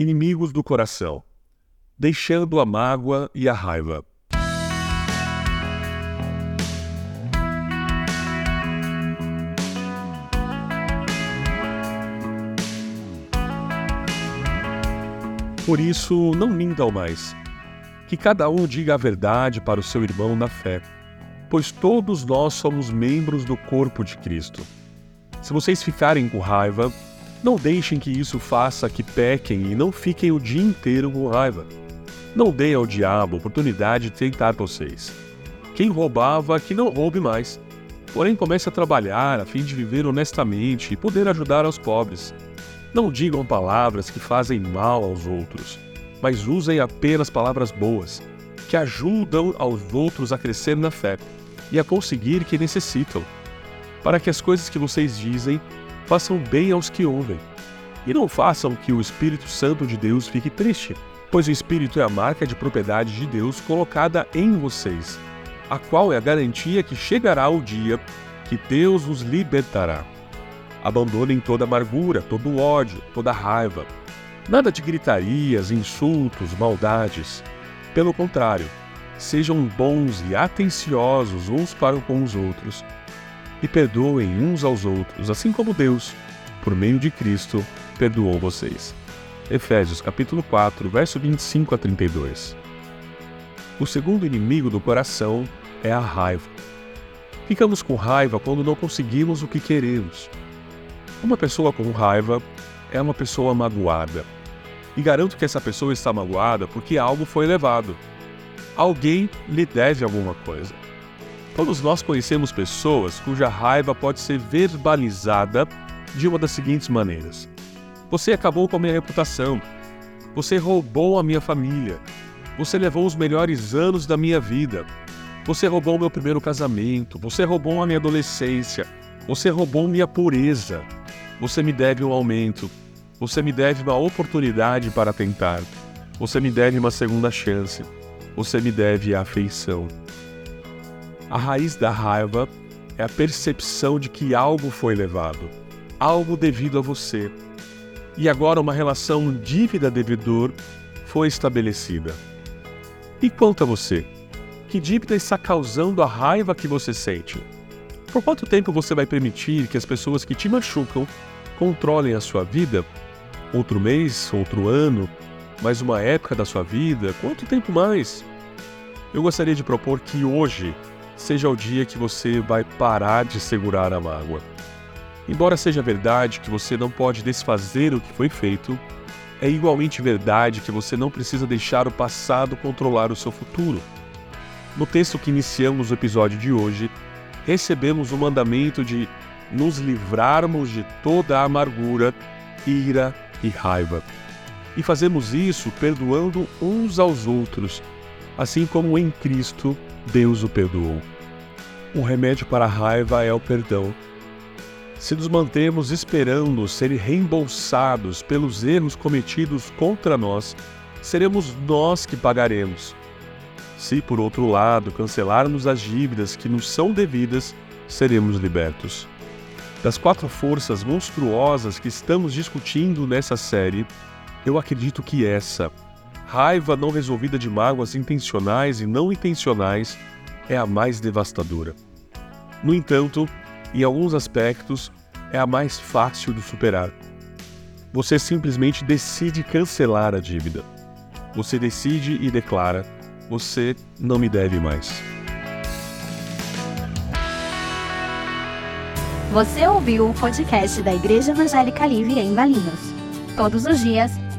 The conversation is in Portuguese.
inimigos do coração, deixando a mágoa e a raiva. Por isso, não mintam mais. Que cada um diga a verdade para o seu irmão na fé, pois todos nós somos membros do corpo de Cristo. Se vocês ficarem com raiva, não deixem que isso faça que pequem e não fiquem o dia inteiro com raiva. Não deem ao diabo oportunidade de tentar vocês. Quem roubava, que não roube mais. Porém, comece a trabalhar a fim de viver honestamente e poder ajudar aos pobres. Não digam palavras que fazem mal aos outros, mas usem apenas palavras boas, que ajudam aos outros a crescer na fé e a conseguir o que necessitam, para que as coisas que vocês dizem façam bem aos que ouvem. E não façam que o Espírito Santo de Deus fique triste, pois o Espírito é a marca de propriedade de Deus colocada em vocês, a qual é a garantia que chegará o dia que Deus os libertará. Abandonem toda amargura, todo ódio, toda raiva. Nada de gritarias, insultos, maldades. Pelo contrário, sejam bons e atenciosos uns para com os outros e perdoem uns aos outros, assim como Deus, por meio de Cristo, perdoou vocês. Efésios capítulo 4, verso 25 a 32. O segundo inimigo do coração é a raiva. Ficamos com raiva quando não conseguimos o que queremos. Uma pessoa com raiva é uma pessoa magoada. E garanto que essa pessoa está magoada porque algo foi levado. Alguém lhe deve alguma coisa. Todos nós conhecemos pessoas cuja raiva pode ser verbalizada de uma das seguintes maneiras: Você acabou com a minha reputação. Você roubou a minha família. Você levou os melhores anos da minha vida. Você roubou meu primeiro casamento. Você roubou a minha adolescência. Você roubou minha pureza. Você me deve um aumento. Você me deve uma oportunidade para tentar. Você me deve uma segunda chance. Você me deve a afeição. A raiz da raiva é a percepção de que algo foi levado, algo devido a você. E agora uma relação dívida-devedor foi estabelecida. E quanto a você? Que dívida está causando a raiva que você sente? Por quanto tempo você vai permitir que as pessoas que te machucam controlem a sua vida? Outro mês, outro ano, mais uma época da sua vida? Quanto tempo mais? Eu gostaria de propor que hoje seja o dia que você vai parar de segurar a mágoa. Embora seja verdade que você não pode desfazer o que foi feito, é igualmente verdade que você não precisa deixar o passado controlar o seu futuro. No texto que iniciamos o episódio de hoje, recebemos o mandamento de nos livrarmos de toda a amargura, ira e raiva. E fazemos isso perdoando uns aos outros, assim como em Cristo Deus o perdoou. O remédio para a raiva é o perdão. Se nos mantemos esperando ser reembolsados pelos erros cometidos contra nós, seremos nós que pagaremos. Se, por outro lado, cancelarmos as dívidas que nos são devidas, seremos libertos. Das quatro forças monstruosas que estamos discutindo nessa série, eu acredito que essa, raiva não resolvida de mágoas intencionais e não intencionais, é a mais devastadora. No entanto, em alguns aspectos, é a mais fácil de superar. Você simplesmente decide cancelar a dívida. Você decide e declara: você não me deve mais. Você ouviu o podcast da Igreja Evangélica Livre em Valinhos. Todos os dias,